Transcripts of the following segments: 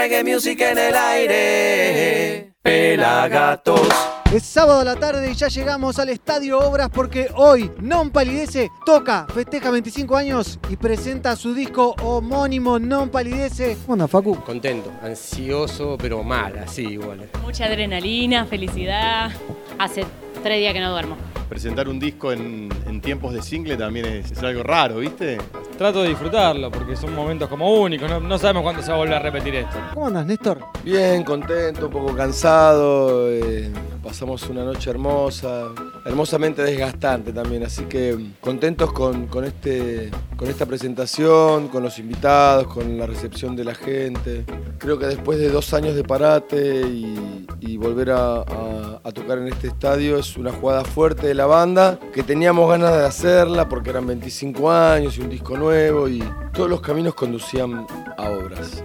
reggae music en el aire. Pelagatos. Es sábado a la tarde y ya llegamos al Estadio Obras porque hoy Non Palidece toca, festeja 25 años y presenta su disco homónimo Non Palidece. ¿Cómo anda, Facu? Contento, ansioso, pero mal, así igual. Mucha adrenalina, felicidad. Hace tres días que no duermo. Presentar un disco en, en tiempos de single también es, es algo raro, ¿viste? Trato de disfrutarlo porque son momentos como únicos, no, no sabemos cuándo se va a volver a repetir esto. ¿Cómo andas, Néstor? Bien, contento, un poco cansado. eh, pasamos una noche hermosa, hermosamente desgastante también. Así que contentos con, con este, con esta presentación, con los invitados, con la recepción de la gente. Creo que después de dos años de parate y, y volver a, a- a tocar en este estadio es una jugada fuerte de la banda, que teníamos ganas de hacerla porque eran 25 años y un disco nuevo y todos los caminos conducían a obras.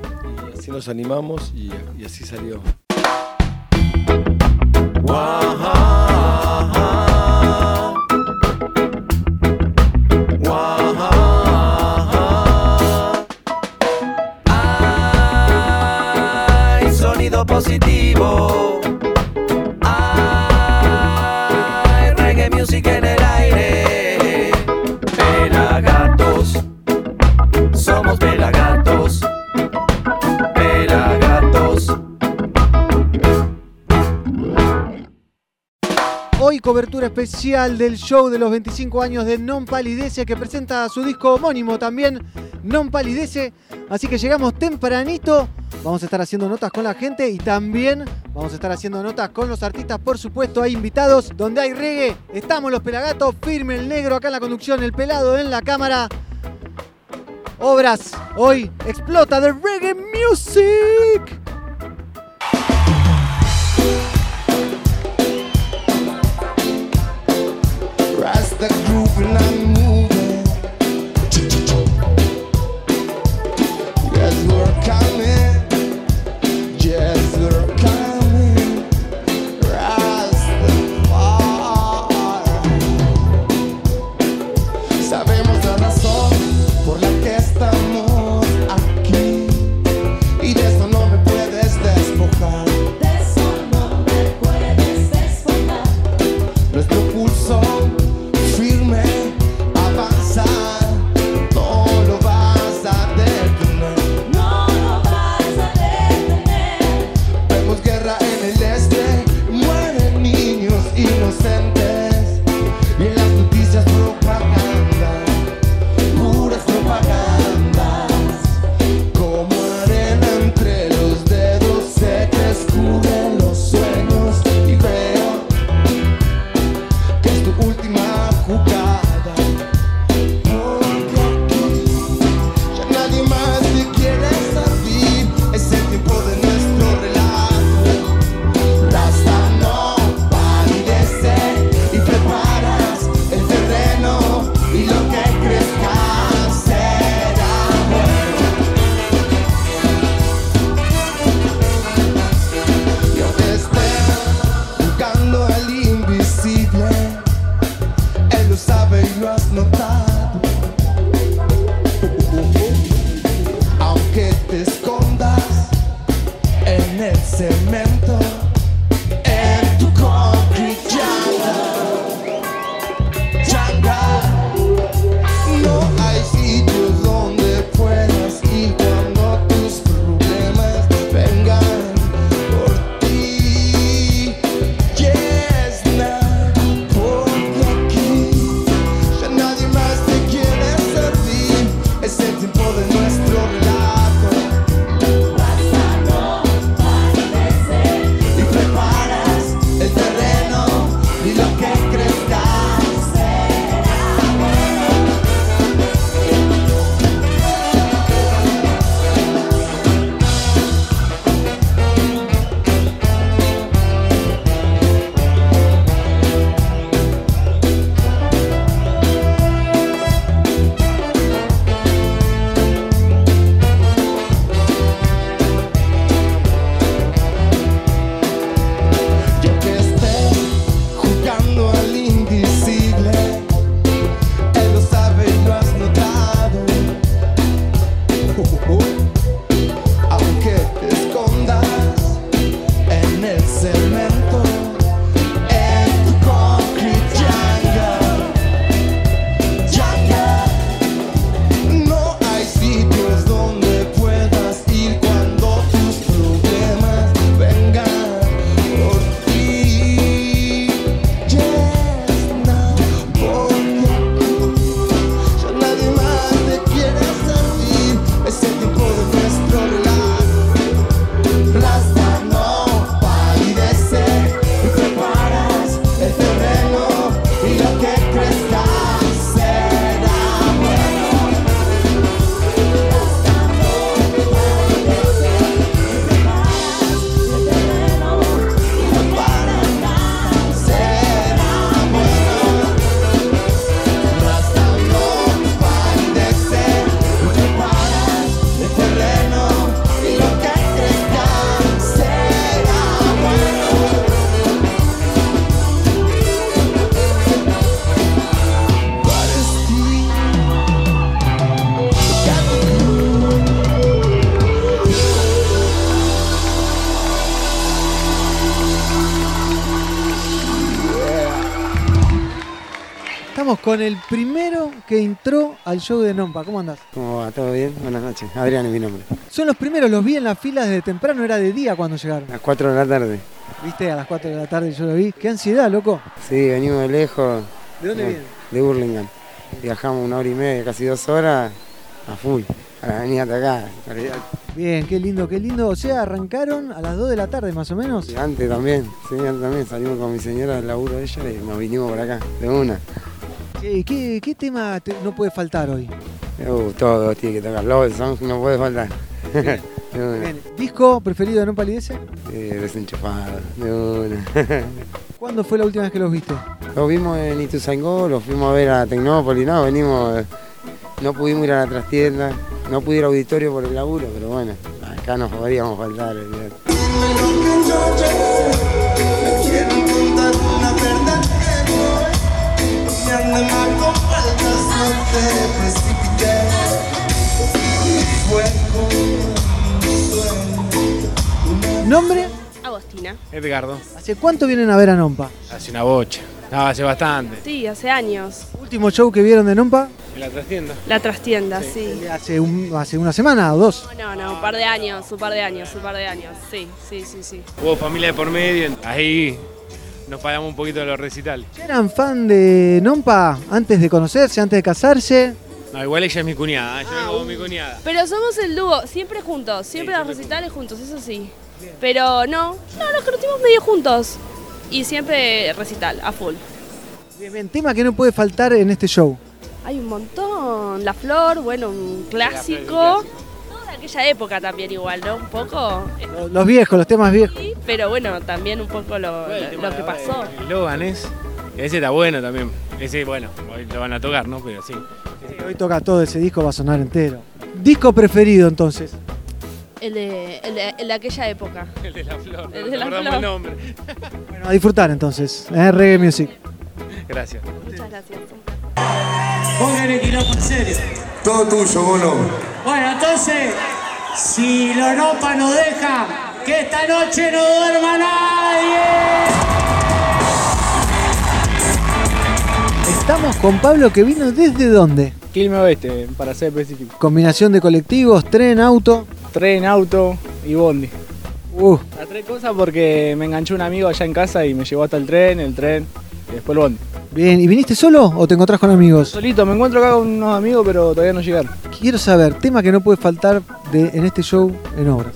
Y así nos animamos y, así salió. Sonido positivo. Cobertura especial del show de los 25 años de Non Palidece que presenta su disco homónimo también, Non Palidece. Así que llegamos tempranito, vamos a estar haciendo notas con la gente y también vamos a estar haciendo notas con los artistas, por supuesto, hay invitados, donde hay reggae, estamos los pelagatos, firme el negro acá en la conducción, el pelado en la cámara. Obras, hoy explota de reggae music. Con el primero que entró al show de Nompa. ¿Cómo andás? ¿Cómo va? ¿Todo bien? Buenas noches. Adrián es mi nombre. Son los primeros, los vi en las filas desde temprano, era de día cuando llegaron. A las 4 de la tarde. ¿Viste? A las 4 de la tarde yo lo vi. Qué ansiedad, loco. Sí, venimos de lejos. ¿De dónde No, vienen? De Burlingame. Viajamos una hora y media, casi dos horas, a full. Para venir hasta acá. Bien, qué lindo, qué lindo. O sea, arrancaron a las 2 de la tarde más o menos. Y Antes también, sí, antes también salimos con mi señora del laburo de ella y nos vinimos por acá, de una. Che, ¿qué, qué tema te- no puede faltar hoy? Uh, todo tiene que tocar. Love Song no puede faltar. Bien, ¿Disco preferido de No Palidece? Eh, desenchufado, de una. ¿Cuándo fue la última vez que los viste? Los vimos en Ituzaingó, los fuimos a ver a Tecnópolis, no, venimos, no pudimos ir a la trastienda, no pude ir al auditorio por el laburo, pero bueno, acá nos podríamos faltar. olvidate. No te precipites. Fue como. ¿Nombre? Agostina. Edgardo. ¿Hace cuánto vienen a ver a Nompa? Hace una bocha. No, hace bastante. Sí, hace años. ¿Último show que vieron de Nompa? En la trastienda. La trastienda, sí. Hace, un- hace una semana o dos. No, no, un par de años, un par de años, un par de años. Sí, sí, sí, sí. Hubo familia de por medio. Ahí nos pagamos un poquito de los recitales. ¿Eran fan de Nompa antes de conocerse, antes de casarse? No, igual ella es mi cuñada. Yo vengo con mi cuñada. Pero somos el dúo, siempre juntos, siempre los recitales juntos, eso sí. Pero no, no, nos conocimos medio juntos. Y siempre recital, a full. Bien, bien, tema que no puede faltar en este show. Hay un montón. La Flor, bueno, un clásico. Aquella época también igual, ¿no? Un poco. eh, Los, los viejos, los temas viejos. sí, pero bueno, también un poco lo, lo- lo que pasó. El Logan es. Ese está bueno también. Ese, bueno, hoy lo van a tocar, ¿no? Pero sí. Hoy toca todo ese disco, va a sonar entero. Disco preferido entonces. El de, el de, el de aquella época. El de la flor. El de la flor. el nombre. Bueno, a disfrutar entonces. ¿eh? Reggae Music. Gracias. Muchas gracias. Pongan el quilombo en serio. Todo tuyo, mono. Bueno, entonces, si Loropa nos deja, que esta noche no duerma nadie. Estamos con Pablo que vino desde dónde? Quilme Oeste, para ser específico. Combinación de colectivos, tren, auto. Tren, auto y bondi. Uh, Las tres cosas porque me enganchó un amigo allá en casa y me llevó hasta el tren, el tren y después el bondi. bien. ¿Y viniste solo o te encontrás con amigos? Solito, me encuentro acá con unos amigos pero todavía no llegaron. Quiero saber, tema que no puede faltar de, en este show en obras.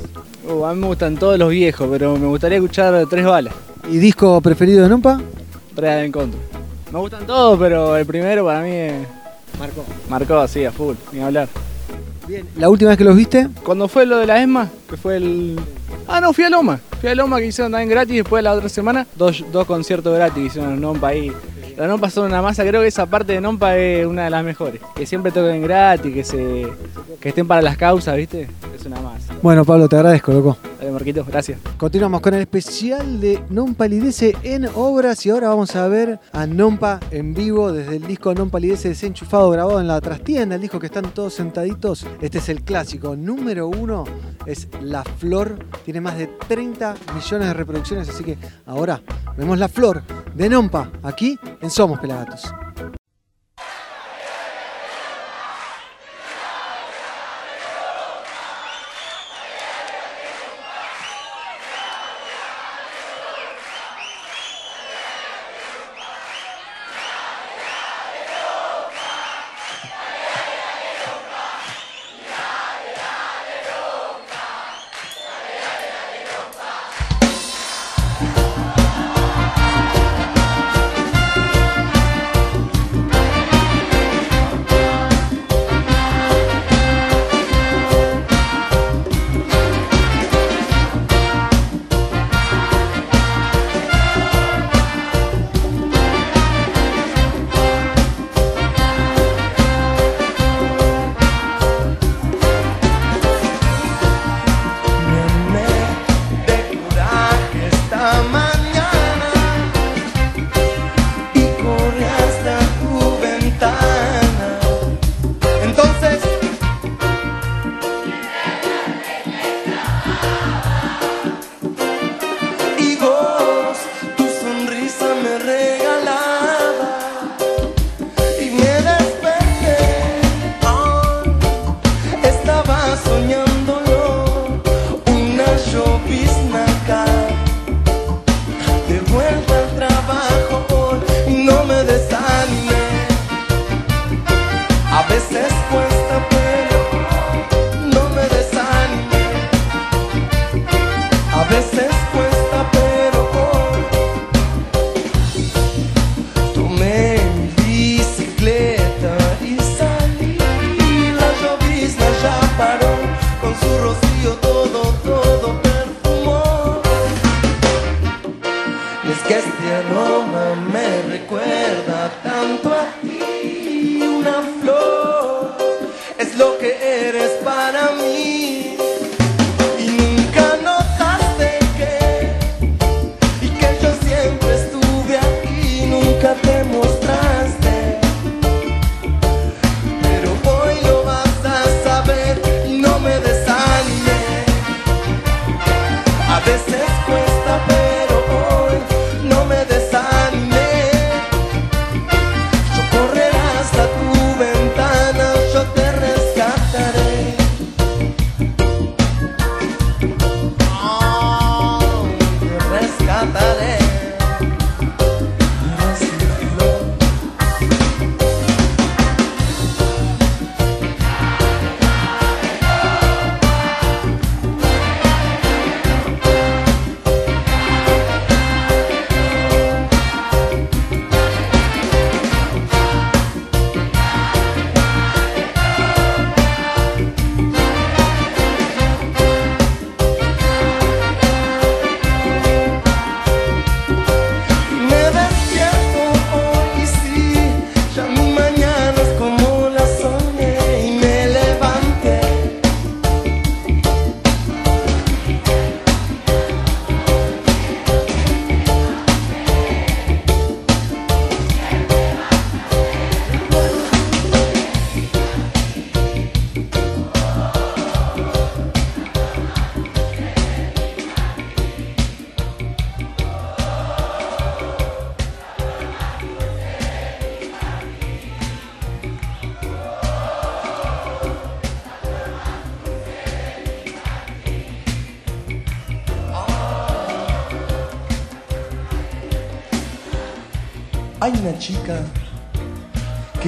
Uh, a mí me gustan todos los viejos, pero me gustaría escuchar tres balas. ¿Y disco preferido de Nompa? Real Encontro. Me gustan todos, pero el primero para mí es- Marcó. marcó así, a full, ni hablar. Bien. ¿La última vez que los viste? Cuando fue lo de la ESMA, que fue el... Ah, no, fui a Loma. Fui a Loma que hicieron también gratis después de la otra semana. Dos, dos conciertos gratis hicieron en Nompa ahí. La Nompa son una masa, creo que esa parte de Nompa es una de las mejores. Que siempre toquen gratis, que se que estén para las causas, ¿viste? Es una masa. Bueno, Pablo, te agradezco, loco. Dale, Marquito, gracias. Continuamos con el especial de Non Palidece en obras y ahora vamos a ver a Nompa en vivo desde el disco Non Palidece desenchufado grabado en la trastienda, el disco que están todos sentaditos. Este es el clásico número uno, es La Flor, tiene más de 30 millones de reproducciones, así que ahora vemos La Flor de Nompa aquí en Somos Pelagatos.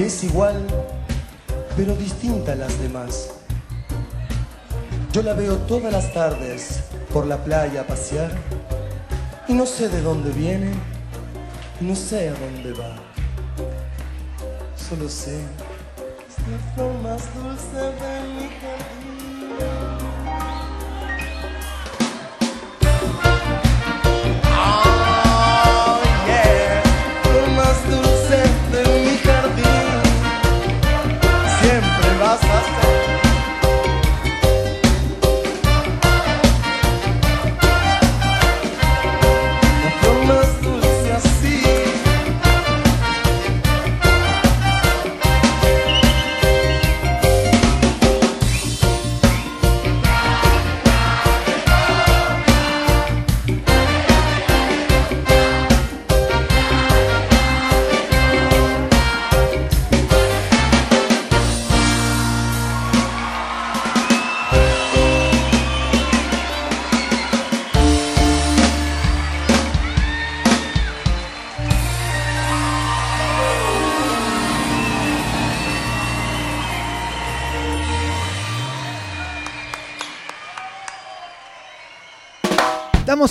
Es igual, pero distinta a las demás. Yo la veo todas las tardes por la playa pasear y no sé de dónde viene no sé a dónde va. Solo sé es la flor más dulce de mi jardín.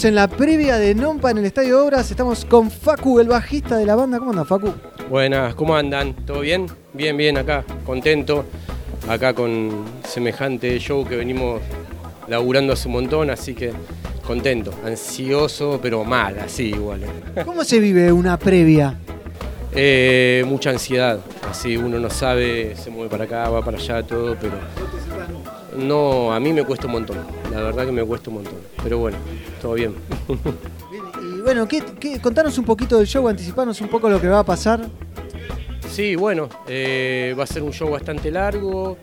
Estamos en la previa de Nompa en el Estadio de Obras. Estamos con Facu, el bajista de la banda. ¿Cómo anda, Facu? Buenas, ¿cómo andan? ¿Todo bien? Bien, bien, acá, contento. Acá con semejante show que venimos laburando hace un montón, así que contento, ansioso, pero mal, así igual. ¿Cómo se vive una previa? Eh, mucha ansiedad, así uno no sabe, se mueve para acá, va para allá, todo, pero no, a mí me cuesta un montón, la verdad que me cuesta un montón, pero bueno, todo bien. Y bueno, ¿qué, qué- contanos un poquito del show, anticipanos un poco lo que va a pasar. Sí, bueno, eh, va a ser un show bastante largo.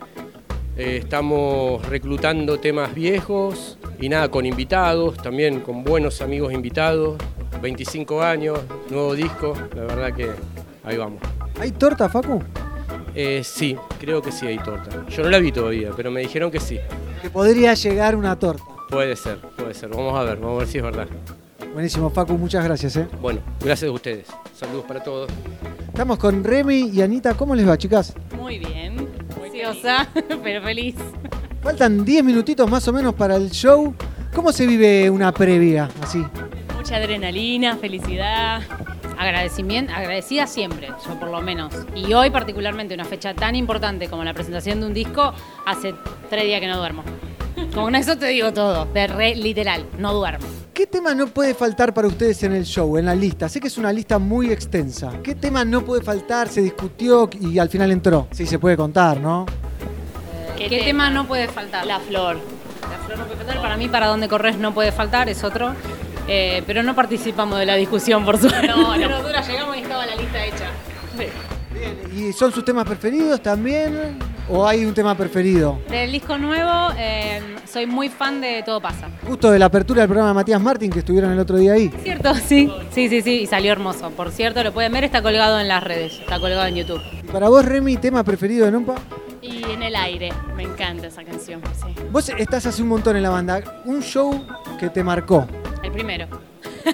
eh, estamos reclutando temas viejos y nada, con invitados, también con buenos amigos invitados. 25 años, nuevo disco, la verdad que ahí vamos. ¿Hay torta, Facu? Eh, sí, creo que sí hay torta. Yo no la vi todavía, pero me dijeron que sí. Que podría llegar una torta. Puede ser, puede ser. Vamos a ver, vamos a ver si es verdad. Buenísimo, Facu, muchas gracias. ¿eh? Bueno, gracias a ustedes. Saludos para todos. Estamos con Remy y Anita. ¿Cómo les va, chicas? Muy bien. Ansiosa, pero feliz. Faltan 10 minutitos más o menos para el show. ¿Cómo se vive una previa así? Mucha adrenalina, felicidad. Agradecimiento, agradecida siempre, yo por lo menos. Y hoy particularmente, una fecha tan importante como la presentación de un disco, hace tres días que no duermo. Con eso te digo todo, de re literal, no duermo. ¿Qué tema no puede faltar para ustedes en el show, en la lista? Sé que es una lista muy extensa. ¿Qué tema no puede faltar? Se discutió y al final entró. Sí, se puede contar, ¿no? ¿Qué, tema no puede faltar? La flor. La flor no puede faltar. Para mí, para dónde corres no puede faltar, es otro. Eh, pero no participamos de la discusión, por suerte. No, no, dura, llegamos y estaba la lista hecha. ¿Y son sus temas preferidos también? ¿O hay un tema preferido? Del disco nuevo, eh, soy muy fan de Todo Pasa. Justo de la apertura del programa de Matías Martín, que estuvieron el otro día ahí. ¿Cierto? Sí, sí, sí, sí, y salió hermoso. Por cierto, lo pueden ver, está colgado en las redes, está colgado en YouTube. ¿Y para vos, Remy, tema preferido de Nompa? Y en el aire, me encanta esa canción, sí. Vos estás hace un montón en la banda. Un show que te marcó. El primero.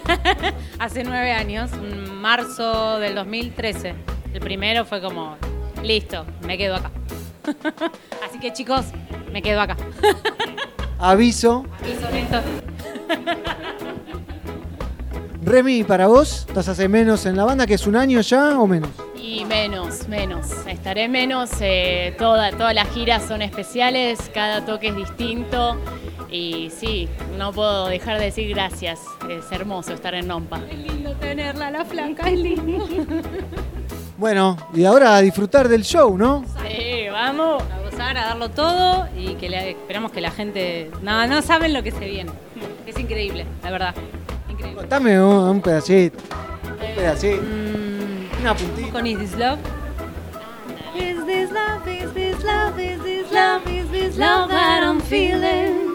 Hace nueve años, en marzo del 2013. El primero fue como, listo, me quedo acá. Así que chicos, me quedo acá. Aviso. Aviso, listo. Remy, para vos, estás hace menos en la banda, que es un año ya o menos. Y menos, menos. Estaré menos. eh, toda, todas las giras son especiales, cada toque es distinto. Y sí, no puedo dejar de decir gracias. Es hermoso estar en Nompa. Es lindo tenerla, la flanca es lindo. Bueno, y ahora a disfrutar del show, ¿no? Sí, vamos. A gozar, a darlo todo y que le- esperamos que la gente. No, no saben lo que se viene. Es increíble, la verdad. Increíble. Contame un, un pedacito. Un pedacito. Una puntita. Con Is This Love. Is this love, is this love, is this love, is this love that I'm feeling?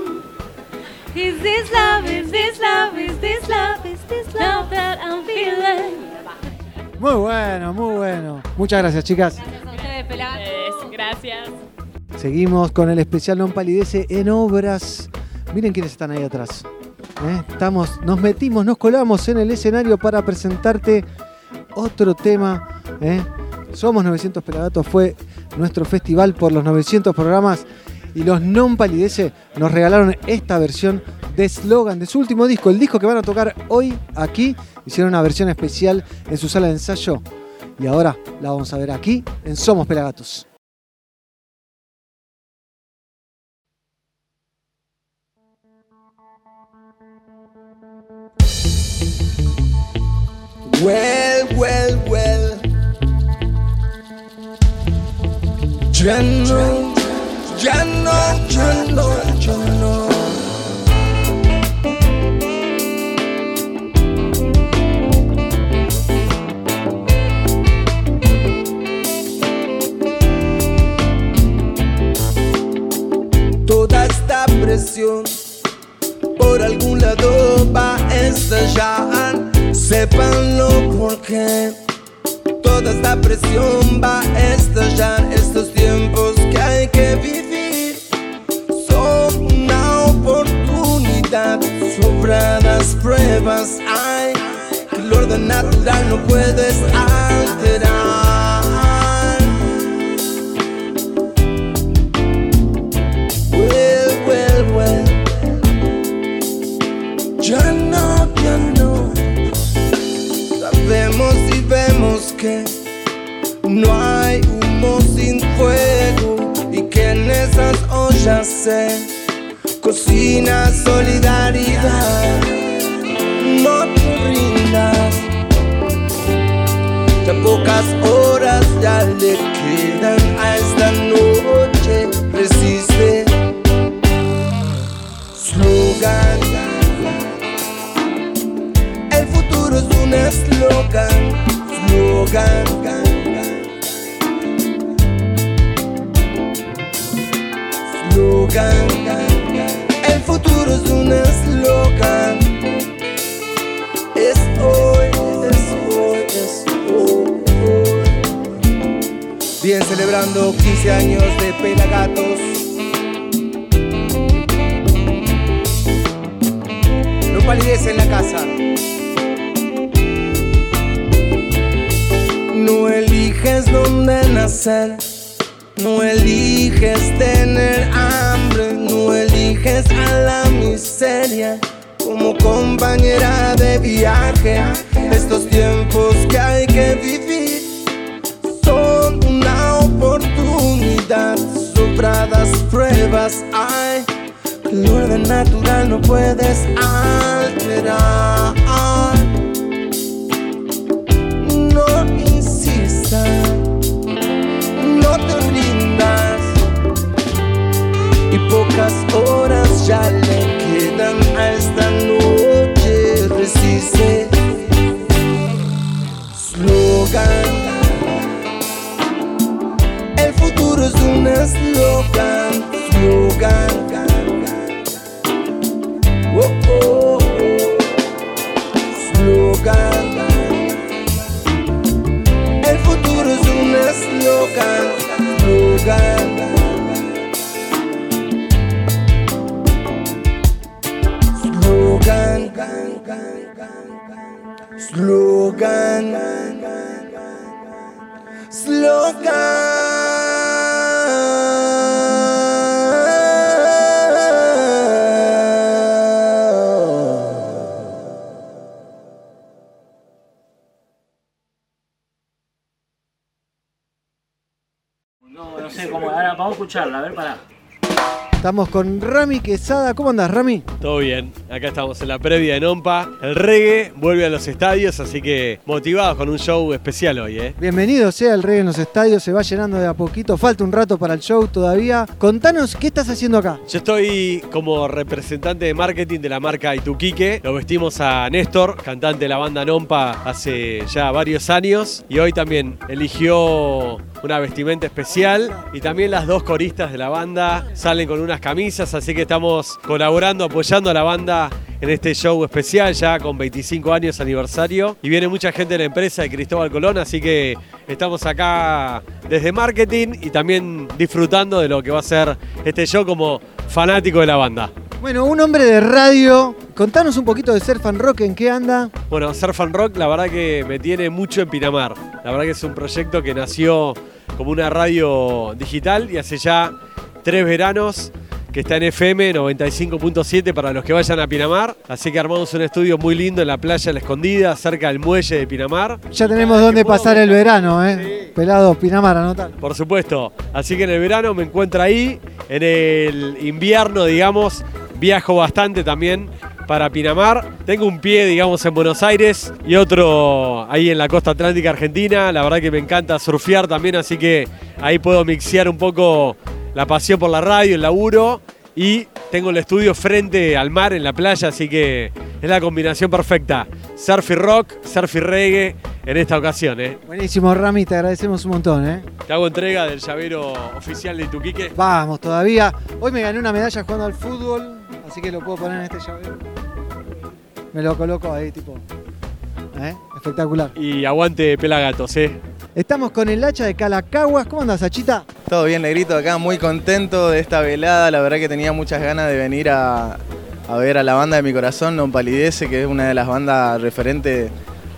Is this love, is this love, is this love, is this love that I'm feeling? Muy bueno, muy bueno. Muchas gracias, chicas. A ustedes, peladas. Gracias. Seguimos con el especial Non Palidece en obras. Miren quiénes están ahí atrás. ¿eh? Estamos, nos metimos, nos colamos en el escenario para presentarte otro tema. ¿eh? Somos 900 Pelagatos, fue nuestro festival por los 900 programas y los Non Palidece nos regalaron esta versión de Slogan de su último disco, el disco que van a tocar hoy aquí. Hicieron una versión especial en su sala de ensayo y ahora la vamos a ver aquí en Somos Pelagatos. Well, well, well. No, ya no, ya no, ya no. Toda esta presión por algún lado va a estallar. Sépanlo porque toda esta presión va a estallar. Estos pruebas hay el orden natural no puedes alterar. Well, well, well. Ya no, ya no. Sabemos y vemos que no hay humo sin fuego y que en esas ollas se cocina solidaridad. Pocas horas ya le quedan a esta noche. Resiste. Slogan. El futuro es un eslogan, slogan. Slogan. El futuro es un eslogan. Bien celebrando 15 años de Pelagatos. No palidece en la casa. No eliges dónde nacer, no eliges tener hambre, no eliges a la miseria como compañera de viaje. Estos tiempos que hay que vivir oportunidad, sobradas pruebas hay. El orden natural no puedes alterar. No insistas, no te rindas. Y pocas horas ya le quedan a esta noche. Eslogan. Slogan. Oh, oh, oh. Slogan. El futuro es un eslogan. Slogan. Slogan. Slogan. Slogan. No, no sé cómo. Ahora vamos a escucharla, a ver, pará. Estamos con Rami Quesada. ¿Cómo andás, Rami? Todo bien, acá estamos en la previa de Nompa. El reggae vuelve a los estadios, así que motivados con un show especial hoy, ¿eh? Bienvenido sea el reggae en los estadios, se va llenando de a poquito, falta un rato para el show todavía. Contanos, ¿qué estás haciendo acá? Yo estoy como representante de marketing de la marca Ituquique. Lo vestimos a Néstor, cantante de la banda Nompa hace ya varios años. Y hoy también eligió una vestimenta especial. Y también las dos coristas de la banda salen con unas camisas, así que estamos colaborando, apoyando a la banda en este show especial ya con 25 años aniversario. Y viene mucha gente de la empresa de Cristóbal Colón, así que estamos acá desde marketing y también disfrutando de lo que va a ser este show como fanático de la banda. Bueno, un hombre de radio. Contanos un poquito de Surf and Rock, ¿en qué anda? Bueno, Surf and Rock la verdad que me tiene mucho en Pinamar. La verdad que es un proyecto que nació como una radio digital y hace ya tres veranos que está en FM 95.7 para los que vayan a Pinamar. Así que armamos un estudio muy lindo en la playa La Escondida, cerca del muelle de Pinamar. Ya tenemos dónde pasar el verano, ¿eh? Pelado, Pinamar, anotar. Por supuesto. Así que en el verano me encuentro ahí. En el invierno, digamos, viajo bastante también para Pinamar. Tengo un pie, digamos, en Buenos Aires y otro ahí en la costa atlántica argentina. La verdad que me encanta surfear también, así que ahí puedo mixear un poco la pasión por la radio, el laburo. Y tengo el estudio frente al mar, en la playa, así que es la combinación perfecta. Surf y rock, surf y reggae en esta ocasión, ¿eh? Buenísimo, Rami, te agradecemos un montón, ¿eh? Te hago entrega del llavero oficial de Ituquique. Vamos, todavía. Hoy me gané una medalla jugando al fútbol, así que lo puedo poner en este llavero. Me lo coloco ahí, tipo. ¿Eh? Espectacular. Y aguante pelagatos, ¿eh? Estamos con el hacha de Calacaguas. ¿Cómo andas, Achita? Todo bien, Negrito, acá muy contento de esta velada. La verdad que tenía muchas ganas de venir a, ver a la banda de mi corazón, Non Palidece, que es una de las bandas referentes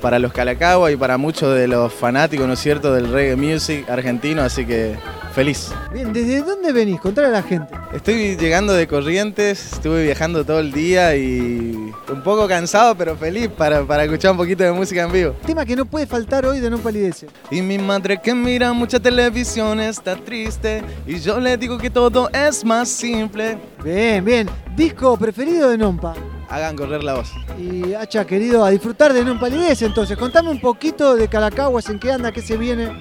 para los Calacaguas y para muchos de los fanáticos, ¿no es cierto?, del reggae music argentino, así que feliz. Bien, ¿desde dónde venís? Contale a la gente. Estoy llegando de Corrientes, estuve viajando todo el día y un poco cansado, pero feliz para, para escuchar un poquito de música en vivo. Tema que no puede faltar hoy de No Palidece. Y mi madre que mira mucha televisión está triste y yo le digo que todo es más simple. Bien, bien. Disco preferido de Nompa. Hagan correr la voz. Y Hacha, querido, a disfrutar de Non Palidece entonces. Contame un poquito de Calacaguas, en qué anda, qué se viene.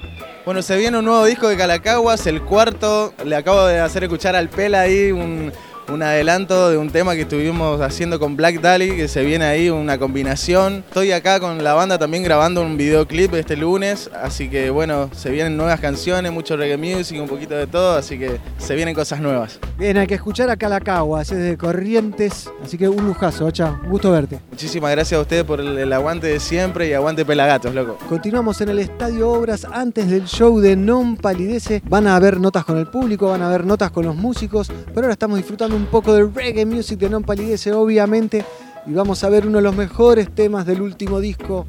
Bueno, se viene un nuevo disco de Calacaguas, el cuarto. Le acabo de hacer escuchar al Pela ahí un, un adelanto de un tema que estuvimos haciendo con Black Dali, que se viene ahí una combinación. Estoy acá con la banda también grabando un videoclip este lunes, así que bueno, se vienen nuevas canciones, mucho reggae music, un poquito de todo, así que se vienen cosas nuevas. Bien, hay que escuchar a Calacaguas, es de Corrientes, así que un lujazo, Hacha. Un gusto verte. Muchísimas gracias a ustedes por el, el aguante de siempre y aguante Pelagatos, loco. Continuamos en el Estadio Obras antes del show de Non Palidece. Van a haber notas con el público, van a haber notas con los músicos, pero ahora estamos disfrutando un poco del reggae music de Non Palidece, obviamente. y vamos a ver uno de los mejores temas del último disco,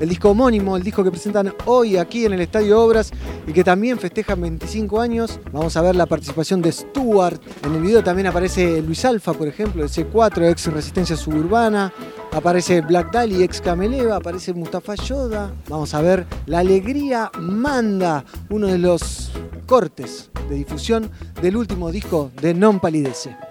el disco homónimo, el disco que presentan hoy aquí en el Estadio Obras y que también festejan 25 años. Vamos a ver la participación de Stuart. En el video también aparece Luis Alfa, por ejemplo, de C4, ex Resistencia Suburbana. Aparece Black Dali, ex Cameleva, aparece Mustafa Yoda. Vamos a ver La Alegría Manda, uno de los cortes de difusión del último disco de Non Palidece.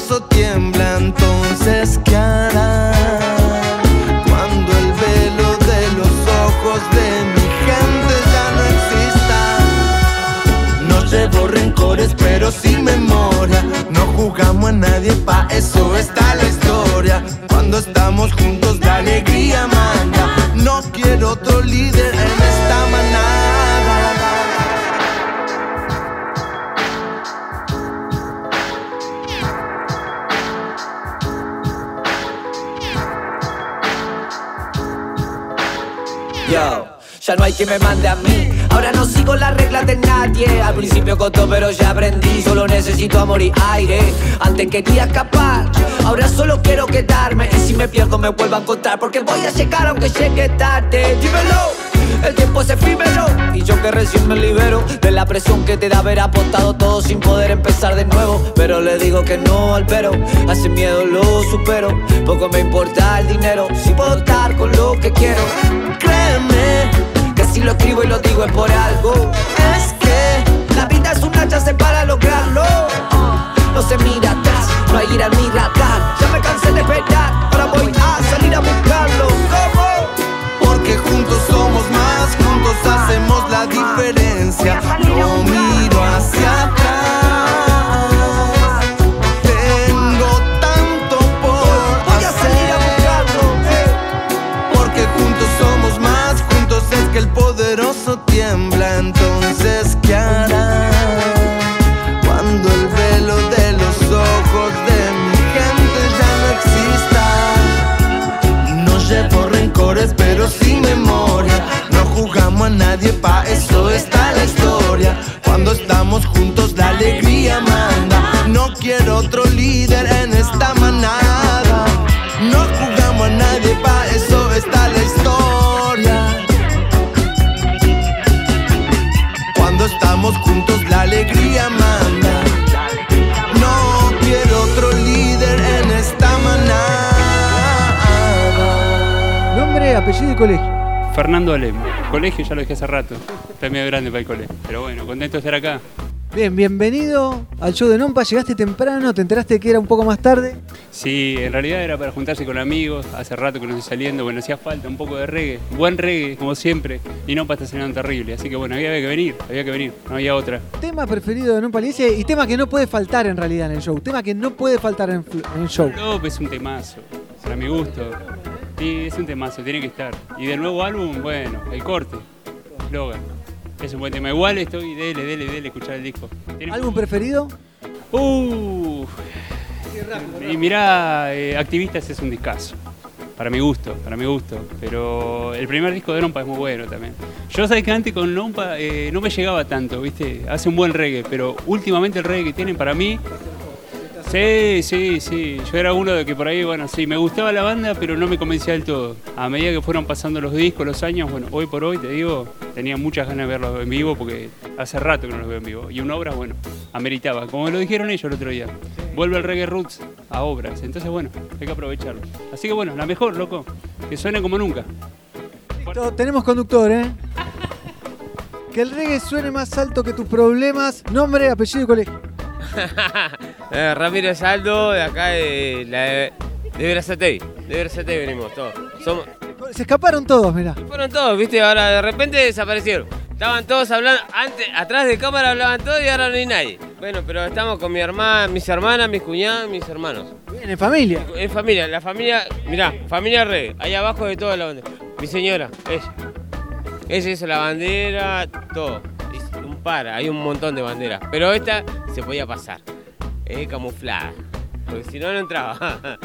olsa me mande a mí. Ahora no sigo las reglas de nadie. Al principio costó, pero ya aprendí. Solo necesito amor y aire. Antes quería escapar, ahora solo quiero quedarme. Y si me pierdo, me vuelvo a encontrar. Porque voy a llegar aunque llegue tarde. Dímelo. El tiempo es efímero y yo que recién me libero de la presión que te da haber apostado todo sin poder empezar de nuevo. Pero le digo que no al pero, hace miedo lo supero. Poco me importa el dinero, si puedo estar con lo que quiero. Créeme si lo escribo y lo digo es por algo. Es que la vida es una chance para lograrlo. No se mira atrás, no hay ir a mi radar. Ya me cansé de esperar, ahora voy a salir a buscarlo. ¿Cómo? Porque juntos somos más, juntos hacemos la diferencia. No miro hacia atrás. Tiembla. Entonces, ¿qué hará? Cuando el velo de los ojos de mi gente ya no exista. No llevo rencores, pero sin memoria. No jugamos a nadie, pa' eso está la historia. Cuando estamos juntos, la alegría manda. No quiero otro líder colegio. Fernando Alem. Colegio ya lo dejé hace rato. Está medio grande para el colegio. Pero bueno, contento de estar acá. Bien, bienvenido al show de Nompa. Llegaste temprano, te enteraste que era un poco más tarde. Sí, en realidad era para juntarse con amigos. Hace rato que no estoy saliendo. Bueno, hacía falta un poco de reggae. Buen reggae, como siempre. Y no para esta semana terrible. Así que bueno, había que venir. Había que venir. No había otra. Tema preferido de Nompa y tema que no puede faltar en realidad en el show. Tema que no puede faltar en, en el show. Lop es un temazo. Para mi gusto. Sí, es un temazo. Tiene que estar. Y del nuevo álbum, bueno, el corte. Logan. Es un buen tema. Igual estoy, dele, dele, dele, escuchar el disco. ¿Álbum preferido? Uh, y mirá, eh, Activistas es un discazo. Para mi gusto, para mi gusto. Pero el primer disco de Nompa es muy bueno también. Yo sabes que antes con Nompa eh, no me llegaba tanto, ¿viste? Hace un buen reggae, pero últimamente el reggae que tienen para mí. Sí, sí, sí. Yo era uno de que por ahí, bueno, sí, me gustaba la banda, pero no me convencía del todo. A medida que fueron pasando los discos, los años, bueno, hoy por hoy, te digo, tenía muchas ganas de verlos en vivo porque hace rato que no los veo en vivo. Y una obra, bueno, ameritaba. Como me lo dijeron ellos el otro día. Vuelve el reggae roots a obras. Entonces, bueno, hay que aprovecharlo. Así que, bueno, la mejor, loco. Que suene como nunca. Tenemos conductor, ¿eh? Que el reggae suene más alto que tus problemas. Nombre, apellido y colegio. Eh, Ramiro Saldo, de acá de, la de, de Verazatei. De Verazatei venimos todos. Somos, Se escaparon todos, mirá. fueron todos, viste, ahora de repente desaparecieron. Estaban todos hablando, antes, atrás de cámara hablaban todos y ahora no hay nadie. Bueno, pero estamos con mi hermana, mis hermanas, mis cuñadas, mis hermanos. Bien, en familia. En familia, la familia, mirá, familia reggae, ahí abajo de toda la bandera. Mi señora, ella. Ella hizo la bandera, todo. Un par, hay un montón de banderas. Pero esta se podía pasar. Es camuflada. Porque si no, no entraba.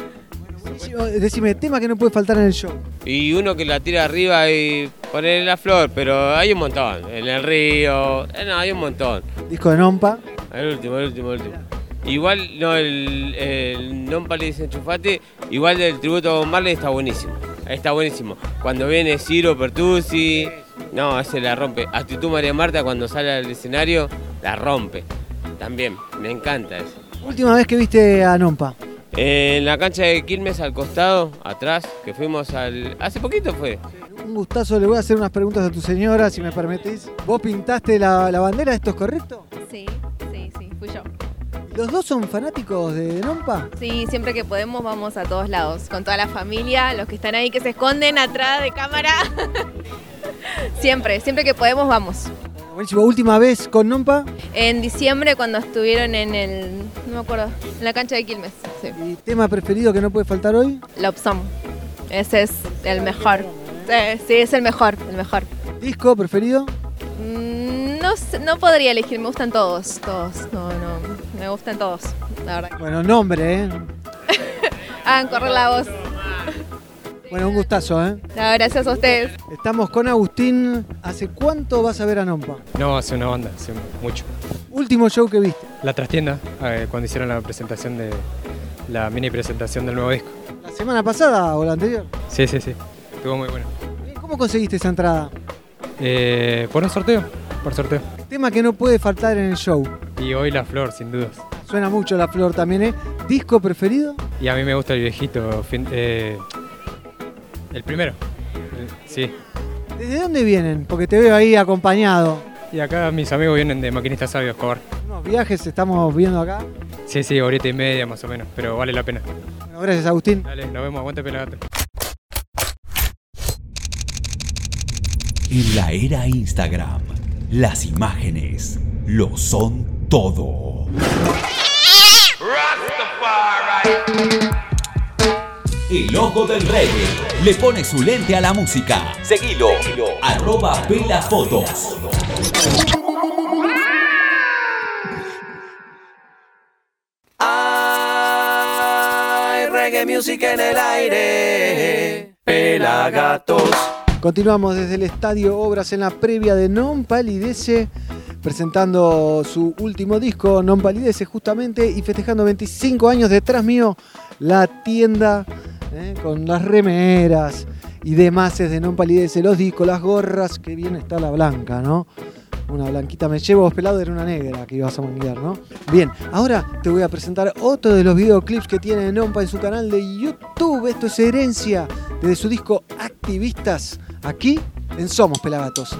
Decime, tema que no puede faltar en el show. Y uno que la tira arriba y ponerle la flor, pero hay un montón. En el río, eh, no, hay un montón. Disco de Nompa. El último, el último, el último. Igual, no, el, el Non Pali Desenchufate, igual del tributo a Bob Marley está buenísimo. Está buenísimo. Cuando viene Ciro Pertusi, no, ese la rompe. Actitud María Marta cuando sale al escenario, la rompe. También, me encanta eso. Última vez que viste a Nompa. En la cancha de Quilmes al costado, atrás, que fuimos al... Hace poquito fue. Un gustazo, le voy a hacer unas preguntas a tu señora, si me permitís. ¿Vos pintaste la, la bandera? ¿Esto es correcto? Sí, sí, sí, fui yo. ¿Los dos son fanáticos de Nompa? Sí, siempre que podemos vamos a todos lados, con toda la familia, los que están ahí que se esconden atrás de cámara. siempre, siempre que podemos vamos. Buenísimo. ¿Última vez con Nompa? En diciembre cuando estuvieron en el, no me acuerdo, en la cancha de Quilmes. Sí. ¿Y tema preferido que no puede faltar hoy? Love Song. Ese es el mejor. Sí, sí, es el mejor, el mejor. ¿Disco preferido? Mm, No, sé- no podría elegir, me gustan todos, todos. No, no, me gustan todos, la verdad. Bueno, nombre, ¿eh? Hagan correr la voz. Bueno, un gustazo, ¿eh? No, gracias a ustedes. Estamos con Agustín. ¿Hace cuánto vas a ver a Nompa? No, hace una banda, hace mucho. Último show que viste. La trastienda, eh, cuando hicieron la presentación de la mini presentación del nuevo disco. ¿La semana pasada o la anterior? Sí, sí, sí. Estuvo muy bueno. ¿Cómo conseguiste esa entrada? Eh, por un sorteo, por sorteo. Tema que no puede faltar en el show. Y hoy la flor, sin dudas. Suena mucho la flor también, ¿eh? ¿Disco preferido? Y a mí me gusta el viejito, fin- eh, el primero. Sí. ¿Desde dónde vienen? Porque te veo ahí acompañado. Y acá mis amigos vienen de Maquinista Sabio Escobar. Unos viajes estamos viendo acá. Sí, sí, horita y media más o menos, pero vale la pena. Bueno, gracias Agustín. Dale, nos vemos, aguante pelagato. En la era Instagram, las imágenes lo son todo. El ojo del reggae le pone su lente a la música. Seguilo. Arroba Pelas Fotos. Hay reggae music en el aire. Pelagatos. Continuamos desde el Estadio Obras en la previa de Non Palidece, presentando su último disco, Non Palidece, justamente, y festejando 25 años detrás mío, la tienda eh, con las remeras y demás de Palidece, los discos, las gorras, que bien está la blanca, ¿no? Una blanquita me llevo, pelado era una negra que ibas a manguear, ¿no? Bien, ahora te voy a presentar otro de los videoclips que tiene Nompa en su canal de YouTube. Esto es herencia desde su disco Activistas, aquí en Somos Pelagatos.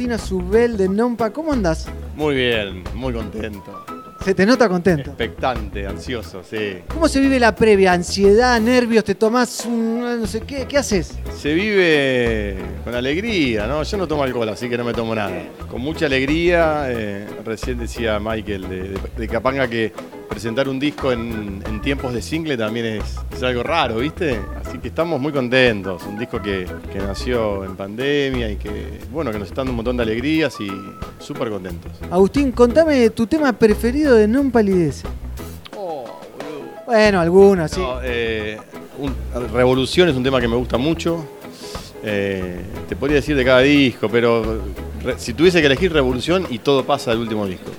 Agustina Zubel de Nompa. ¿Cómo andás? Muy bien, muy contento. Se te nota contento. Expectante, ansioso, sí. ¿Cómo se vive la previa? ¿Ansiedad, nervios? ¿Te tomás un no sé qué? ¿Qué haces? Se vive con alegría, ¿no? Yo no tomo alcohol, así que no me tomo nada. Con mucha alegría, eh, recién decía Michael de, de- de Capanga que presentar un disco en, en tiempos de single también es, es algo raro, ¿viste? Así que estamos muy contentos. Un disco que, que nació en pandemia y que, bueno, que nos está dando un montón de alegrías y súper contentos. Agustín, contame tu tema preferido de Non Palidece. Bueno, algunos, sí. No, eh, un- Revolución es un tema que me gusta mucho. Eh, te podría decir de cada disco, pero si tuviese que elegir Revolución y todo pasa del último disco.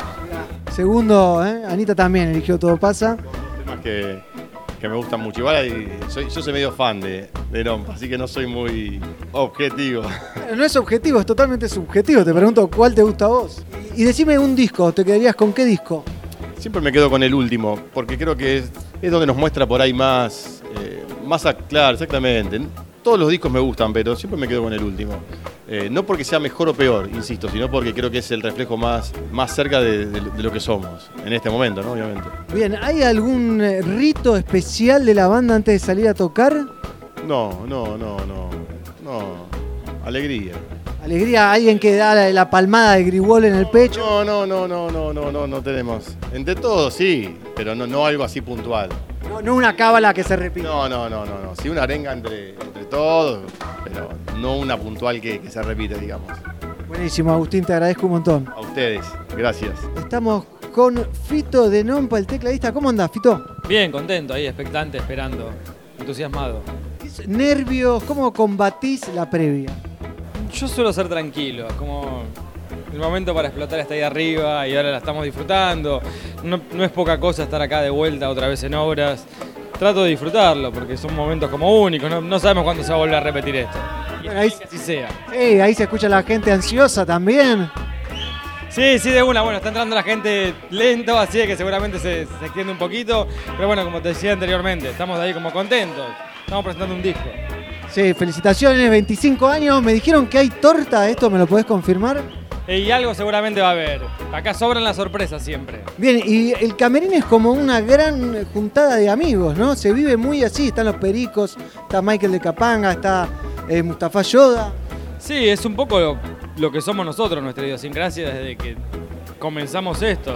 Segundo, ¿eh? Anita también eligió Todo Pasa. Temas que, que me gustan mucho. Igual hay- soy, yo soy medio fan de, de así que no soy muy objetivo. No es objetivo, es totalmente subjetivo. Te pregunto cuál te gusta a vos. Y decime un disco, ¿te quedarías con qué disco? Siempre me quedo con el último, porque creo que es, es donde nos muestra por ahí más, eh, más claro, exactamente. Todos los discos me gustan, pero siempre me quedo con el último. Eh, no porque sea mejor o peor, insisto, sino porque creo que es el reflejo más, más cerca de, de- de lo que somos, en este momento, ¿no? Obviamente. Bien, ¿hay algún eh, rito especial de la banda antes de salir a tocar? No, no, no, no. No. Alegría. Alegría, alguien que da la, la palmada de Grigol en el pecho. No, no, no, no, no, no, no, no tenemos. Entre todos sí, pero no, no algo así puntual. No, no una cábala que se repite. No, no, no, no, no. Sí una arenga entre, entre todos, pero no una puntual que, que se repite, digamos. Buenísimo, Agustín, te agradezco un montón. A ustedes, gracias. Estamos con Fito de Nompa, el tecladista. ¿Cómo andás, Fito? Bien, contento ahí, expectante, esperando, entusiasmado. Nervios, ¿cómo combatís la previa? Yo suelo ser tranquilo, es como el momento para explotar está ahí arriba y ahora la estamos disfrutando. No, no es poca cosa estar acá de vuelta otra vez en obras. Trato de disfrutarlo porque son momentos como únicos, no, no sabemos cuándo se va a volver a repetir esto. Y Bueno, ahí- que así sea. Sí, ahí se escucha la gente ansiosa también. Sí, sí, de una. Bueno, está entrando la gente lento, así que seguramente se, se extiende un poquito. Pero bueno, como te decía anteriormente, estamos ahí como contentos. Estamos presentando un disco. Sí, felicitaciones, 25 años. Me dijeron que hay torta, ¿esto me lo podés confirmar? Y algo seguramente va a haber. Acá sobran las sorpresas siempre. Bien, y el camerín es como una gran juntada de amigos, ¿no? Se vive muy así, están los pericos, está Michael de Capanga, está eh, Mustafa Yoda. Sí, es un poco lo, lo que somos nosotros, nuestra idiosincrasia desde que comenzamos esto.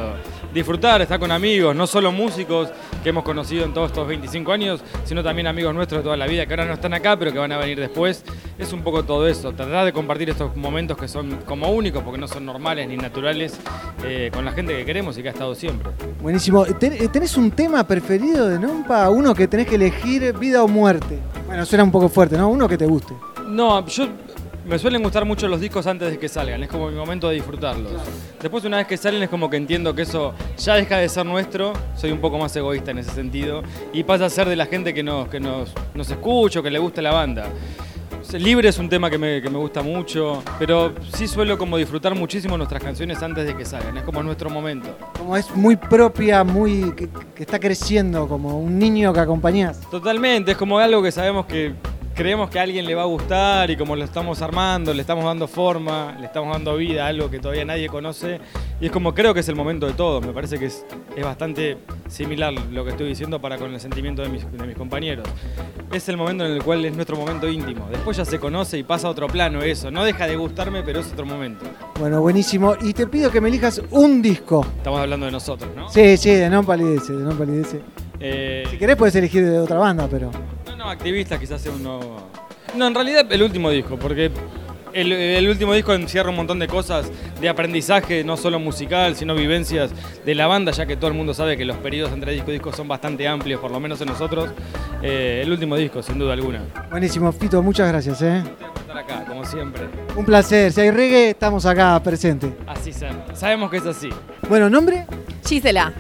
Disfrutar, estar con amigos, no solo músicos que hemos conocido en todos estos 25 años, sino también amigos nuestros de toda la vida que ahora no están acá, pero que van a venir después. Es un poco todo eso, tratar de compartir estos momentos que son como únicos, porque no son normales ni naturales, eh, con la gente que queremos y que ha estado siempre. Buenísimo. ¿Ten- eh, ¿Tenés un tema preferido de Nompa? Uno que tenés que elegir vida o muerte. Bueno, suena un poco fuerte, ¿no? Uno que te guste. No, yo me suelen gustar mucho los discos antes de que salgan, es como mi momento de disfrutarlos. Después una vez que salen es como que entiendo que eso ya deja de ser nuestro, soy un poco más egoísta en ese sentido, y pasa a ser de la gente que nos, que nos, nos escucha o que le gusta la banda. Libre es un tema que me, que me gusta mucho, pero sí suelo como disfrutar muchísimo nuestras canciones antes de que salgan, es como nuestro momento. Como es muy propia, muy que, que está creciendo, como un niño que acompañás. Totalmente, es como algo que sabemos que creemos que a alguien le va a gustar y como lo estamos armando, le estamos dando forma, le estamos dando vida a algo que todavía nadie conoce. Y es como creo que es el momento de todo, me parece que es, es bastante similar lo que estoy diciendo para con el sentimiento de mis, de mis compañeros. Es el momento en el cual es nuestro momento íntimo. Después ya se conoce y pasa a otro plano eso. No deja de gustarme, pero es otro momento. Bueno, buenísimo. Y te pido que me elijas un disco. Estamos hablando de nosotros, ¿no? Sí, sí, de Non Palidece, de Non Palidece. Eh, Si querés puedes elegir de otra banda, pero... No, no, activista quizás sea uno. No, en realidad el último disco, porque el, el último disco encierra un montón de cosas de aprendizaje, no solo musical, sino vivencias de la banda, ya que todo el mundo sabe que los periodos entre disco y disco son bastante amplios, por lo menos en nosotros. Eh, el último disco, sin duda alguna. Buenísimo, Fito, muchas gracias, ¿eh? Estar acá, como siempre. Un placer. Si hay reggae, estamos acá presente. Así sa- sabemos que es así. Bueno, ¿nombre? Gisela,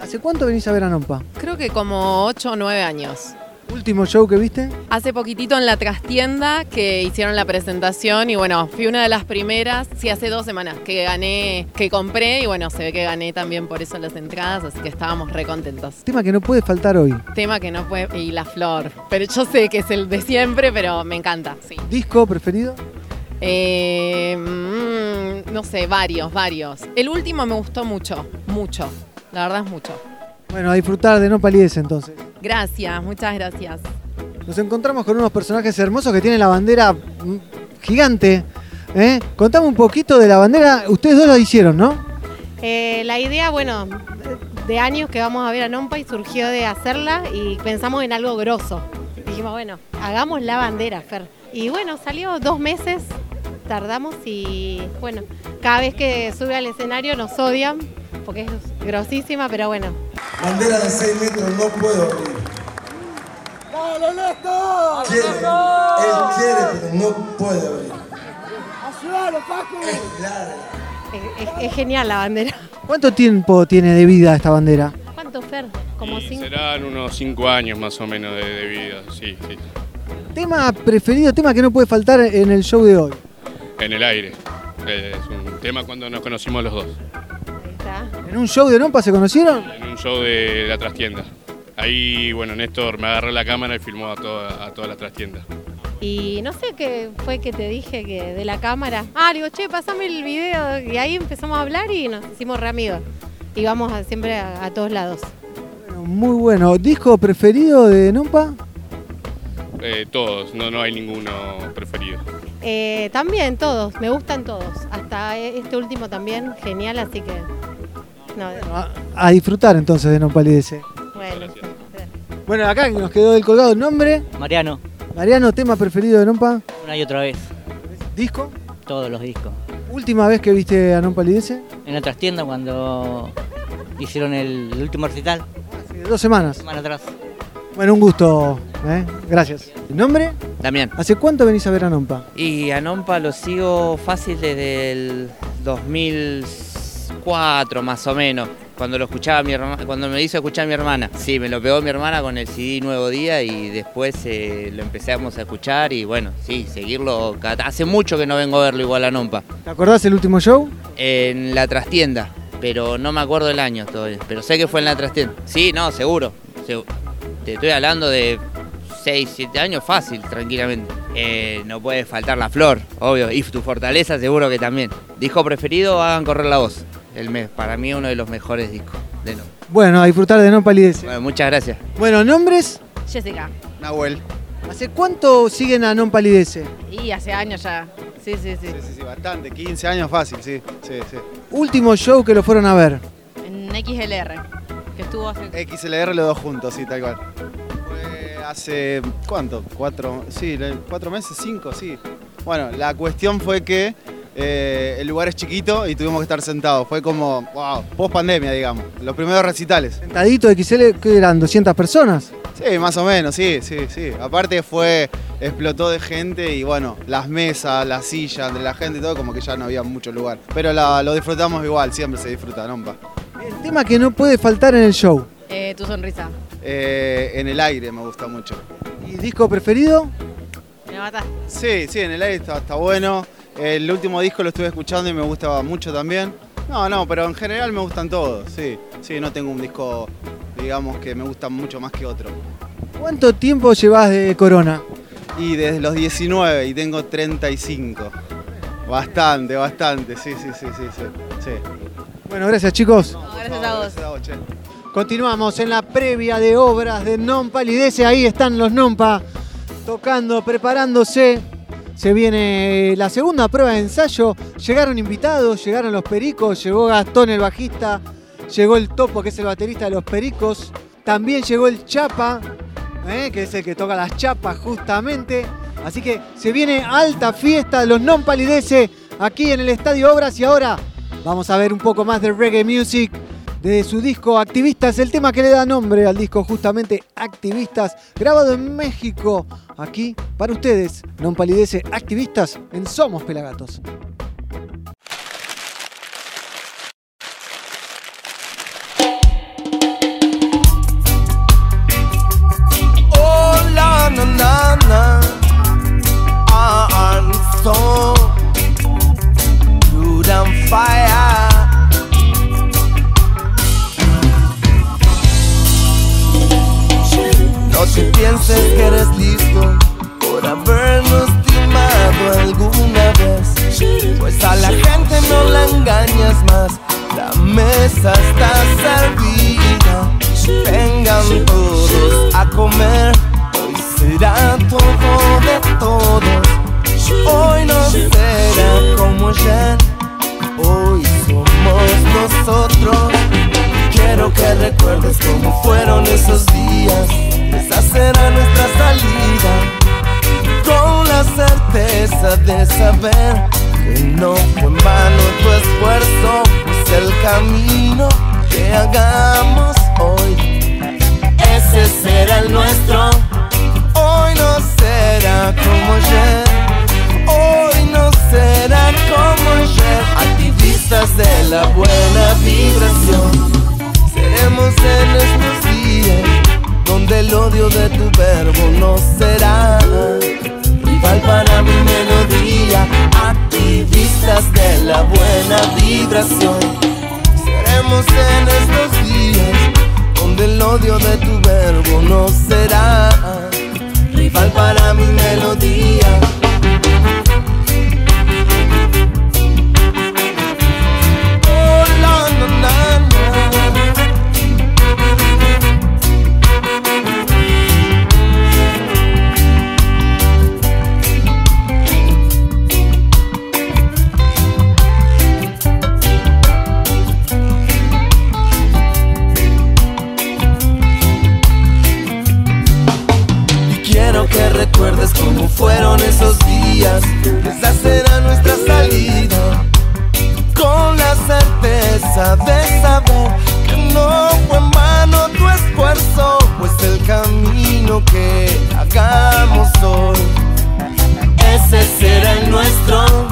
¿Hace cuánto venís a ver a Nompa? creo que como 8 o 9 años. ¿Último show que viste? Hace poquitito en la trastienda que hicieron la presentación y bueno, fui una de las primeras, sí, hace dos semanas que gané, que compré y bueno, se ve que gané también por eso las entradas, así que estábamos re contentos. Tema que no puede faltar hoy. Tema que no puede, y la flor, pero yo sé que es el de siempre, pero me encanta, sí. ¿Disco preferido? Eh, mm, no sé, varios, varios. El último me gustó mucho, mucho. La verdad es mucho. Bueno, a disfrutar de No Palidece entonces. Gracias, muchas gracias. Nos encontramos con unos personajes hermosos que tienen la bandera mm, gigante. ¿eh? Contame un poquito de la bandera. Ustedes dos la hicieron, ¿no? Eh, la idea, bueno, de años que vamos a ver a Nompa y surgió de hacerla y pensamos en algo grosso. Dijimos, bueno, hagamos la bandera, Fer. Y bueno, salió dos meses, tardamos y bueno, cada vez que sube al escenario nos odian porque es grosísima, pero bueno. Bandera de 6 metros no puedo abrir. ¡Dale, Néstor! Quiere, él quiere, pero no puede abrir. ¡Ayúdalo, Paco! Es, es- es genial la bandera. ¿Cuánto tiempo tiene de vida esta bandera? ¿Cuánto, Fer? Como Y cinco. serán unos 5 años más o menos de, de vida, sí, sí. Tema preferido, tema que no puede faltar en el show de hoy. En el aire. Eh, Es un tema cuando nos conocimos los dos. ¿En un show de Nompa se conocieron? En un show de la trastienda. Ahí, bueno, Néstor me agarró la cámara y filmó a toda, a toda la trastienda. Y no sé qué fue que te dije que de la cámara. Ah, le digo, che, pasame el video. Y ahí empezamos a hablar y nos hicimos re amigos. Y vamos a- siempre a, a todos lados. Muy bueno. ¿Disco preferido de Nompa? Eh, todos, no, no hay ninguno preferido. Eh, también todos, me gustan todos. Hasta este último también, genial, así que. No, A disfrutar entonces de No Palidece. bueno. Bueno, acá nos quedó el colgado el nombre. Mariano, Mariano, tema preferido de Nompa. una y otra vez. ¿Disco? Todos los discos. Última vez que viste a Non Palidece. En la trastienda cuando hicieron el, el último recital. Dos semanas. Semana atrás. Bueno, un gusto. ¿eh? Gracias. ¿Nombre? Damián. ¿Hace cuánto venís a ver a Nompa? Y a Nompa lo sigo fácil desde el 2004 más o menos. Cuando lo escuchaba mi hermana, cuando me hizo escuchar mi hermana. Sí, me lo pegó mi hermana con el CD Nuevo Día y después eh, lo empezamos a escuchar y bueno, sí, seguirlo. Hace mucho que no vengo a verlo igual a Nompa. ¿Te acordás el último show? En la trastienda, pero no me acuerdo el año todavía. Pero sé que fue en la trastienda. Sí, no, seguro. segu- Te estoy hablando de 6, 7 años fácil, tranquilamente. Eh, no puede faltar la flor, obvio. Y tu fortaleza seguro que también. Disco preferido, hagan correr la voz. El mes, para mí uno de los mejores discos. De no. Bueno, a disfrutar de No Palidece. Bueno, muchas gracias. Bueno, ¿nombres? Jessica. Nahuel. ¿Hace cuánto siguen a Non Palidece? Y hace años ya. Sí, sí, sí. Sí, sí, bastante. 15 años fácil, sí. Sí, sí. Último show que lo fueron a ver. En XLR, que estuvo hace. XLR los dos juntos, sí, tal cual. Fue hace, ¿cuánto? Cuatro, sí, cuatro meses, cinco, sí. Bueno, la cuestión fue que eh, el lugar es chiquito y tuvimos que estar sentados. Fue como, wow, post pandemia, digamos. Los primeros recitales. Sentadito XL, que eran 200 personas. Sí, más o menos, sí, sí, sí. Aparte fue, explotó de gente y bueno, las mesas, las sillas, de la gente y todo, como que ya no había mucho lugar. Pero la- lo disfrutamos igual, siempre se disfruta, ¿no? Pa? El tema que no puede faltar en el show. Eh, tu sonrisa. Eh, en el aire me gusta mucho. ¿Y disco preferido? Me mata. Sí, sí, en el aire está, está bueno. El último disco lo estuve escuchando y me gustaba mucho también. No, no, pero en general me gustan todos, sí. Sí, no tengo un disco, digamos, que me gusta mucho más que otro. ¿Cuánto tiempo llevas de Corona? Y desde los 19 y tengo 35. Bastante, bastante, sí, sí, sí, sí, sí. sí. Bueno, gracias chicos. gracias a vos. Gracias a vos, che. Continuamos en la previa de obras de Non Palidece. Ahí están los Nompa tocando, preparándose. Se viene la segunda prueba de ensayo. Llegaron invitados, llegaron los pericos, llegó Gastón el bajista, llegó el Topo, que es el baterista de los pericos. También llegó el Chapa, ¿eh? que es el que toca las chapas justamente. Así que se viene alta fiesta, los Non Palidece aquí en el Estadio Obras. Y ahora vamos a ver un poco más de reggae music de su disco Activistas, el tema que le da nombre al disco justamente Activistas, grabado en México, aquí para ustedes, Non Palidece Activistas en Somos Pelagatos. Te pienses que eres listo por habernos timado alguna vez Pues a la gente no la engañas más, la mesa está servida. Vengan todos a comer, hoy será todo de todos. Hoy no será como ayer, hoy somos nosotros. Quiero que recuerdes cómo fueron esos de saber que no fue en vano tu esfuerzo, pues el camino que hagamos hoy, ese será el nuestro. Hoy no será como ayer, hoy no será como ayer. Activistas de la buena vibración, seremos en estos días donde el odio de tu verbo no será para mi melodía. Activistas de la buena vibración, seremos en estos días donde el odio de tu verbo no será rival para mi melodía. Que hagamos hoy, ese será el nuestro.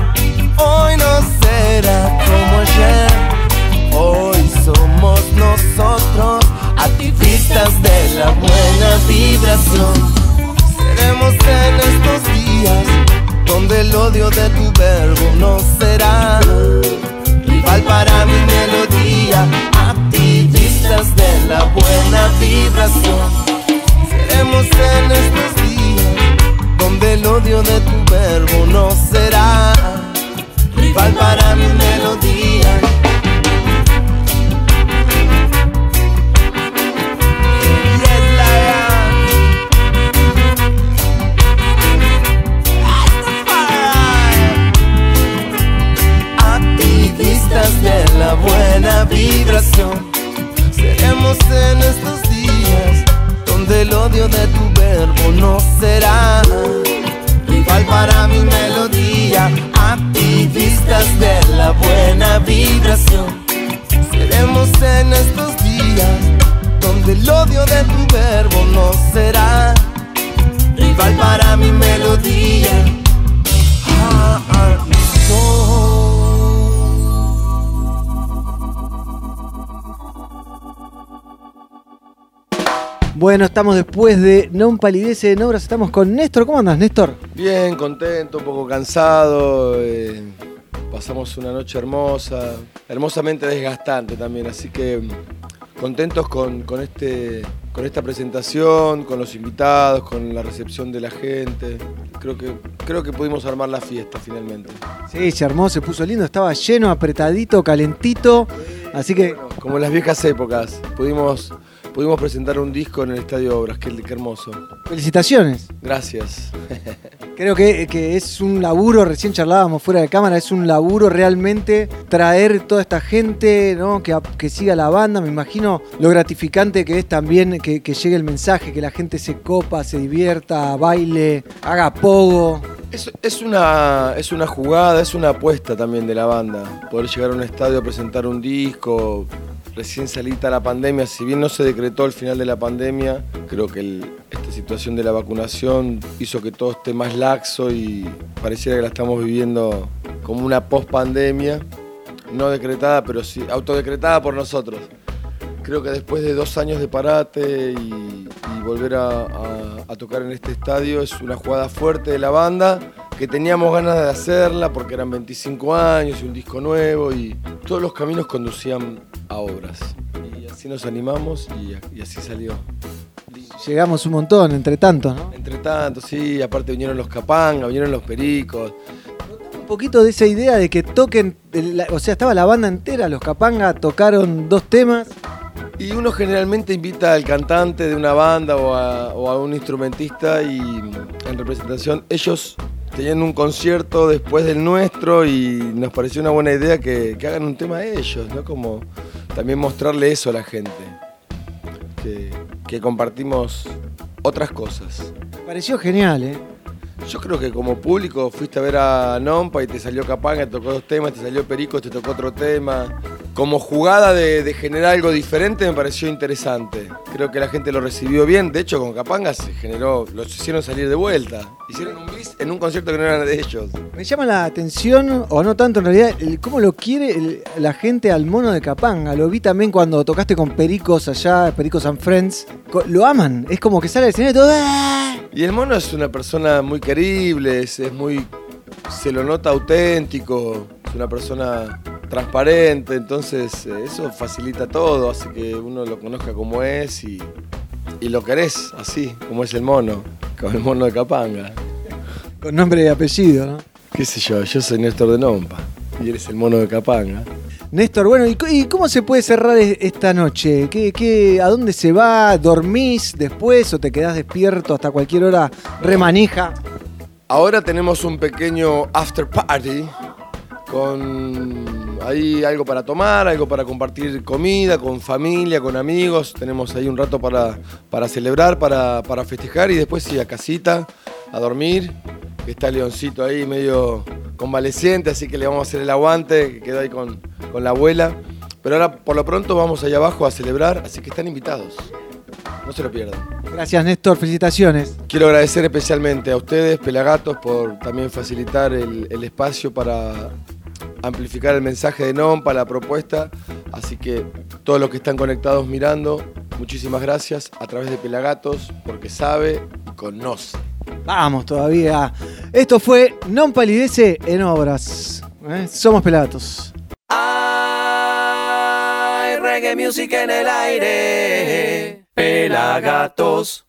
Después de Non Palidece en Obras, estamos con Néstor. ¿Cómo andas, Néstor? Bien, contento, un poco cansado. eh, pasamos una noche hermosa, hermosamente desgastante también, así que mm, contentos con, con este, con esta presentación, con los invitados, con la recepción de la gente. Creo que, creo que pudimos armar la fiesta finalmente. Sí, se armó, se puso lindo, estaba lleno, apretadito, calentito. Así que Como en las viejas épocas, pudimos, pudimos presentar un disco en el Estadio Obras, qué, qué hermoso. felicitaciones. Gracias. Creo que, que es un laburo, recién charlábamos fuera de cámara, es un laburo realmente traer toda esta gente ¿no? que, que siga la banda. Me imagino lo gratificante que es también que, que llegue el mensaje, que la gente se copa, se divierta, baile, haga pogo. Es, es una, es una jugada, es una apuesta también de la banda. Poder llegar a un estadio a presentar un disco, recién salita la pandemia, si bien no se decretó el final de la pandemia, creo que esta situación de la vacunación hizo que todo esté más laxo y pareciera que la estamos viviendo como una post-pandemia, no decretada, pero sí autodecretada por nosotros. Creo que después de dos años de parate y, y volver a, a- a tocar en este estadio es una jugada fuerte de la banda, que teníamos ganas de hacerla porque eran 25 años y un disco nuevo y todos los caminos conducían a obras. Y así nos animamos y, y así salió. Llegamos un montón, entre tantos, ¿no? Entre tanto, sí, aparte vinieron los Capanga, vinieron los Pericos. poquito de esa idea de que toquen, o sea, estaba la banda entera, los Capanga tocaron dos temas. Y uno generalmente invita al cantante de una banda o a, un instrumentista y en representación ellos tenían un concierto después del nuestro y nos pareció una buena idea que, hagan un tema ellos, ¿no? Como también mostrarle eso a la gente, que, que compartimos otras cosas. Pareció genial, ¿eh? Yo creo que como público fuiste a ver a Nompa y te salió Capanga, te tocó dos temas, te salió Perico, te tocó otro tema. Como jugada de, generar algo diferente me pareció interesante. Creo que la gente lo recibió bien. De hecho, con Capanga se generó, los hicieron salir de vuelta. Hicieron un bis en un concierto que no era de ellos. Me llama la atención, o no tanto en realidad, el- cómo lo quiere el- la gente al mono de Capanga. Lo vi también cuando tocaste con Pericos allá, Pericos and Friends. Lo aman, es como que sale del escenario y todo. ¡ah! Y el mono es una persona muy querible, es, es muy. se lo nota auténtico, es una persona transparente, entonces eh, eso facilita todo, hace que uno lo conozca como es y, y lo querés así, como es el mono, como el mono de Capanga. Con nombre y apellido, ¿no? ¿Qué sé yo? Yo soy Néstor de Nompa y eres el mono de Capanga. Néstor, bueno, ¿y, cómo se puede cerrar esta noche? ¿Qué, qué, ¿A dónde se va? ¿Dormís después o te quedás despierto hasta cualquier hora remanija? Ahora tenemos un pequeño after party con ahí algo para tomar, algo para compartir comida, con familia, con amigos. Tenemos ahí un rato para, para celebrar, para, para festejar y después sí a casita, a dormir. Está Leoncito ahí medio convaleciente, así que le vamos a hacer el aguante, que quedó ahí con, con la abuela. Pero ahora por lo pronto vamos allá abajo a celebrar, así que están invitados. No se lo pierdan. Gracias, Néstor, felicitaciones. Quiero agradecer especialmente a ustedes, Pelagatos, por también facilitar el, el espacio para amplificar el mensaje de NOMPA, la propuesta. Así que todos los que están conectados mirando, muchísimas gracias a través de Pelagatos, porque sabe y conoce. Vamos todavía. Esto fue Non Palidece en Obras. ¿eh? Somos Pelatos. Hay reggae music en el aire. Pelagatos.